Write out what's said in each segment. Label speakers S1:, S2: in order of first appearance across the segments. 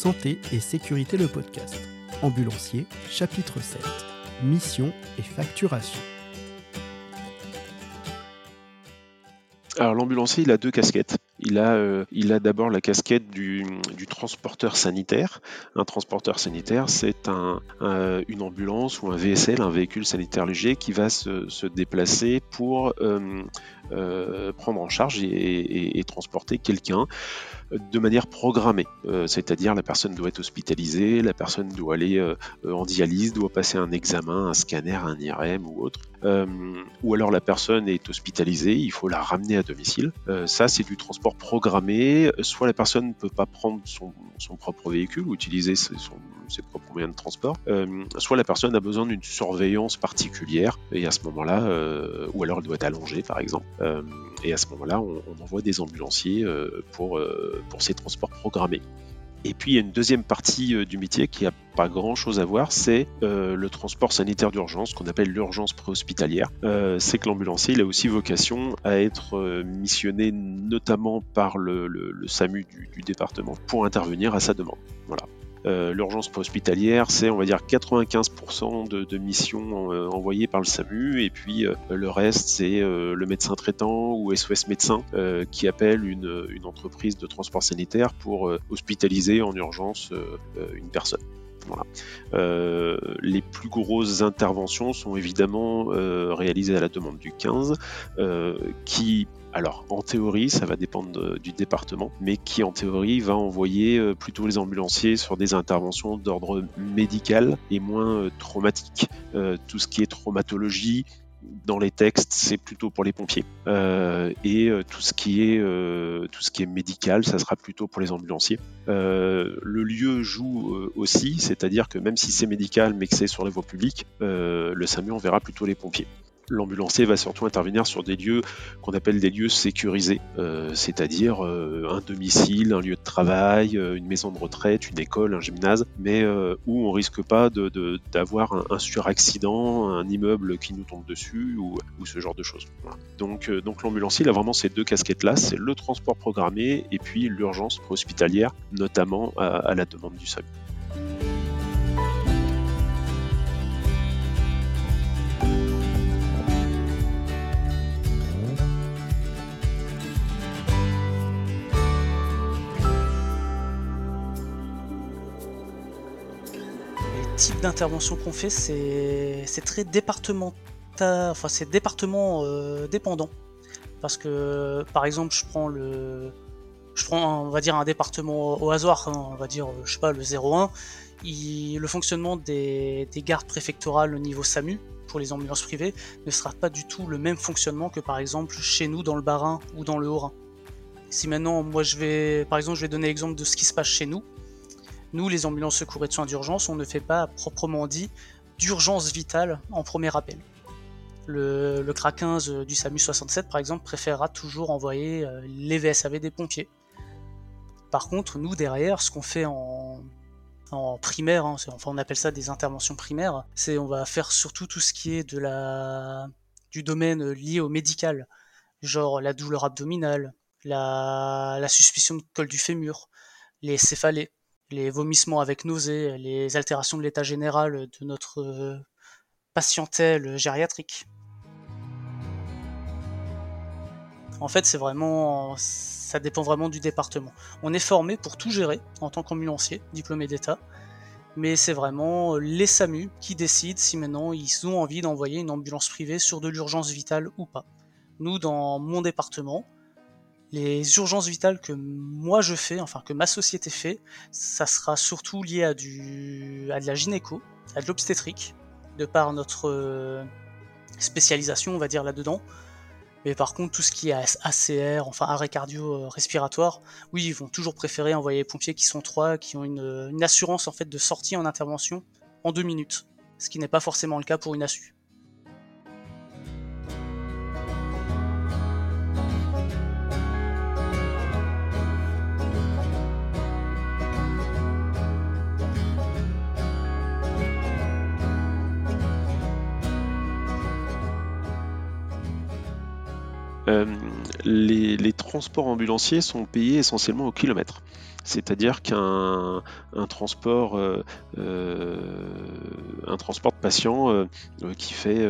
S1: Santé et sécurité le podcast. Ambulancier, chapitre 7. Mission et facturation.
S2: Alors l'ambulancier, il a deux casquettes. Il a, euh, il a d'abord la casquette du, transporteur sanitaire. Un transporteur sanitaire, c'est un, une ambulance ou un VSL, un véhicule sanitaire léger, qui va se, déplacer pour euh, euh, prendre en charge et transporter quelqu'un de manière programmée. C'est-à-dire la personne doit être hospitalisée, la personne doit aller en dialyse, doit passer un examen, un scanner, un IRM ou autre. Ou alors la personne est hospitalisée, il faut la ramener à domicile. ça, c'est du transport programmé. Soit la personne ne peut pas prendre son, propre véhicule ou utiliser ses, propres moyens de transport, soit la personne a besoin d'une surveillance particulière et à ce moment-là, ou alors elle doit être allongée par exemple, et à ce moment-là, on, on, envoie des ambulanciers pour pour ces transports programmés. Et puis il y a une deuxième partie euh, du métier qui n'a pas grand chose à voir, c'est euh, le transport sanitaire d'urgence, qu'on appelle l'urgence préhospitalière. Euh, c'est que l'ambulancier il a aussi vocation à être missionné notamment par le, SAMU du, département pour intervenir à sa demande. Voilà. Euh, l'urgence préhospitalière, c'est on va dire 95% de, missions euh, envoyées par le SAMU, et puis euh, le reste, c'est le médecin traitant ou SOS médecin qui appelle une, entreprise de transport sanitaire pour hospitaliser en urgence une personne. les plus grosses interventions sont évidemment réalisées à la demande du 15, qui alors, en théorie, ça va dépendre du département, mais qui en théorie va envoyer euh, plutôt les ambulanciers sur des interventions d'ordre médical et moins euh, traumatique. Euh, tout ce qui est traumatologie, dans les textes, c'est plutôt pour les pompiers. et tout ce qui est tout ce qui est médical, ça sera plutôt pour les ambulanciers. le lieu joue aussi, c'est-à-dire que même si c'est médical mais que c'est sur les voies publiques, le SAMU enverra plutôt les pompiers l'ambulancier va surtout intervenir sur des lieux qu'on appelle des lieux sécurisés, euh, c'est-à-dire euh, un domicile, un lieu de travail, euh, une maison de retraite, une école, un gymnase, mais où on risque pas d'avoir un, suraccident, un immeuble qui nous tombe dessus ou, ce genre de choses. Donc, l'ambulancier, a vraiment ces deux casquettes-là, c'est le transport programmé et puis l'urgence hospitalière, notamment à, à la demande du SAMU.
S3: Type d'intervention qu'on fait, c'est très départemental, enfin c'est département euh, dépendant. Parce que, par exemple, je prends le, je prends, on va dire un département au hasard, hein, on va dire, je sais pas, le 01. le fonctionnement des, des, gardes préfectorales au niveau SAMU pour les ambulances privées ne sera pas du tout le même fonctionnement que par exemple chez nous dans le Bas-Rhin ou dans le Haut-Rhin. Si maintenant, moi je vais, par exemple, je vais donner l'exemple de ce qui se passe chez nous, nous, les ambulances secours et de soins d'urgence, on ne fait pas proprement dit d'urgence vitale en premier appel. Le, CRA 15 du SAMU 67, par exemple, préférera toujours envoyer euh, les VSAV des pompiers. Par contre, nous, derrière, ce qu'on fait en, primaire, hein, enfin on appelle ça des interventions primaires, c'est on va faire surtout tout ce qui est du domaine lié au médical, genre la douleur abdominale, la suspicion de col du fémur, les céphalées les vomissements avec nausées, les altérations de l'état général de notre euh, patientèle gériatrique. En fait, c'est vraiment, ça dépend vraiment du département. On est formé pour tout gérer en tant qu'ambulancier, diplômé d'État, mais c'est vraiment les SAMU qui décident si maintenant ils ont envie d'envoyer une ambulance privée sur de l'urgence vitale ou pas. Nous, dans mon département, les urgences vitales que moi je fais, enfin que ma société fait, ça sera surtout lié à, du, à de la gynéco, à de l'obstétrique, de par notre euh, spécialisation, on va dire là-dedans. Mais par contre, tout ce qui est ACR, enfin arrêt cardio-respiratoire, oui, ils vont toujours préférer envoyer les pompiers qui sont trois, qui ont une, une assurance en fait de sortie en intervention en deux minutes, ce qui n'est pas forcément le cas pour une ASU.
S2: Euh, les, transports ambulanciers sont payés essentiellement au kilomètre. C'est-à-dire qu'un transport, un transport de patient qui, fait,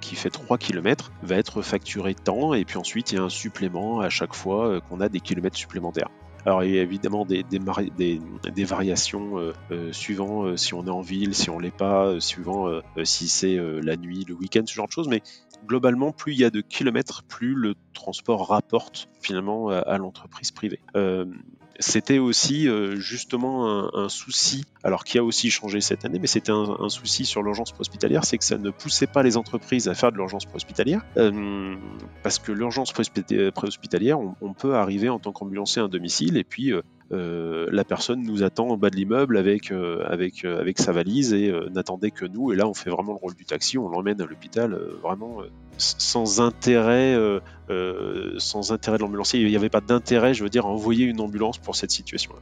S2: qui fait 3 km va être facturé tant, et puis ensuite il y a un supplément à chaque fois qu'on a des kilomètres supplémentaires. Alors il y a évidemment des, variations euh, euh, suivant euh, si on est en ville, si on l'est pas, suivant si c'est la nuit, le week-end, ce genre de choses. Mais globalement, plus il y a de kilomètres, plus le transport rapporte finalement à, l'entreprise privée. C'était aussi justement un, souci, alors qui a aussi changé cette année, mais c'était un, souci sur l'urgence hospitalière, c'est que ça ne poussait pas les entreprises à faire de l'urgence hospitalière, parce que l'urgence préhospitalière, on, on, peut arriver en tant qu'ambulancier à un domicile et puis euh, la personne nous attend en bas de l'immeuble avec, euh, avec, euh, avec sa valise et n'attendait que nous. Et là, on fait vraiment le rôle du taxi, on l'emmène à l'hôpital vraiment sans intérêt, sans intérêt de l'ambulancier. Il n'y avait pas d'intérêt, je veux dire, à envoyer une ambulance pour cette situation-là.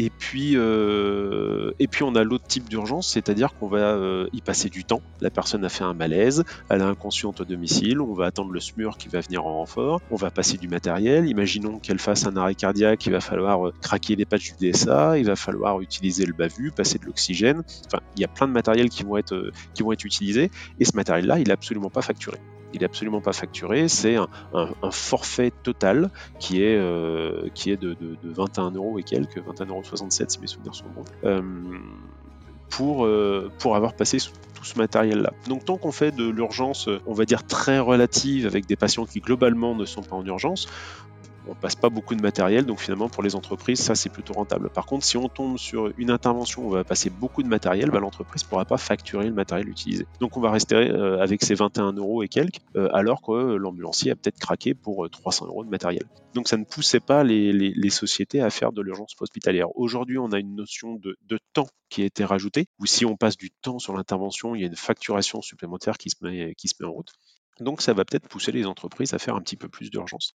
S2: Et puis, euh, et puis on a l'autre type d'urgence, c'est-à-dire qu'on va euh, y passer du temps. La personne a fait un malaise, elle est inconsciente au domicile, on va attendre le SMUR qui va venir en renfort, on va passer du matériel. Imaginons qu'elle fasse un arrêt cardiaque, il va falloir euh, craquer les patchs du DSA, il va falloir utiliser le bavu, passer de l'oxygène. Enfin, il y a plein de matériel qui vont être, qui vont être utilisés, et ce matériel-là, il est absolument pas facturé il est absolument pas facturé, c'est un, forfait total qui est, euh, qui est de, 21 euros et quelques, 21,67 euros si mes souvenirs sont bons, euh, pour, euh, pour avoir passé tout ce matériel-là. Donc tant qu'on fait de l'urgence, on va dire très relative, avec des patients qui globalement ne sont pas en urgence, on passe pas beaucoup de matériel, donc finalement pour les entreprises, ça c'est plutôt rentable. Par contre, si on tombe sur une intervention où on va passer beaucoup de matériel, bah, l'entreprise pourra pas facturer le matériel utilisé. Donc on va rester euh, avec ces 21 euros et quelques, euh, alors que l'ambulancier a peut-être craqué pour 300 euh, euros de matériel. Donc ça ne poussait pas les, sociétés à faire de l'urgence hospitalière. Aujourd'hui, on a une notion de, temps qui a été rajoutée, ou si on passe du temps sur l'intervention, il y a une facturation supplémentaire qui se met, qui se met en route. Donc ça va peut-être pousser les entreprises à faire un petit peu plus d'urgence.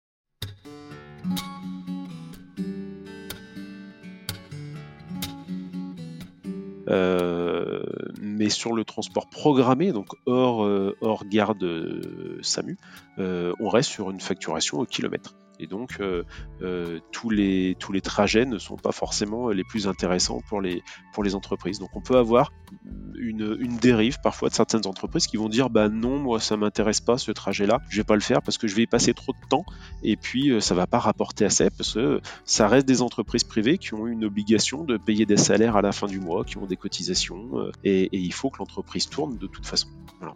S2: Euh, mais sur le transport programmé, donc hors, euh, garde euh, SAMU, on reste sur une facturation au kilomètre. Et donc, tous, les, tous les trajets ne sont pas forcément les plus intéressants pour les, pour les entreprises. Donc, on peut avoir une, dérive parfois de certaines entreprises qui vont dire bah non moi ça m'intéresse pas ce trajet là je vais pas le faire parce que je vais y passer trop de temps et puis euh, ça va pas rapporter assez parce que ça reste des entreprises privées qui ont une obligation de payer des salaires à la fin du mois qui ont des cotisations euh, et, il faut que l'entreprise tourne de toute façon voilà.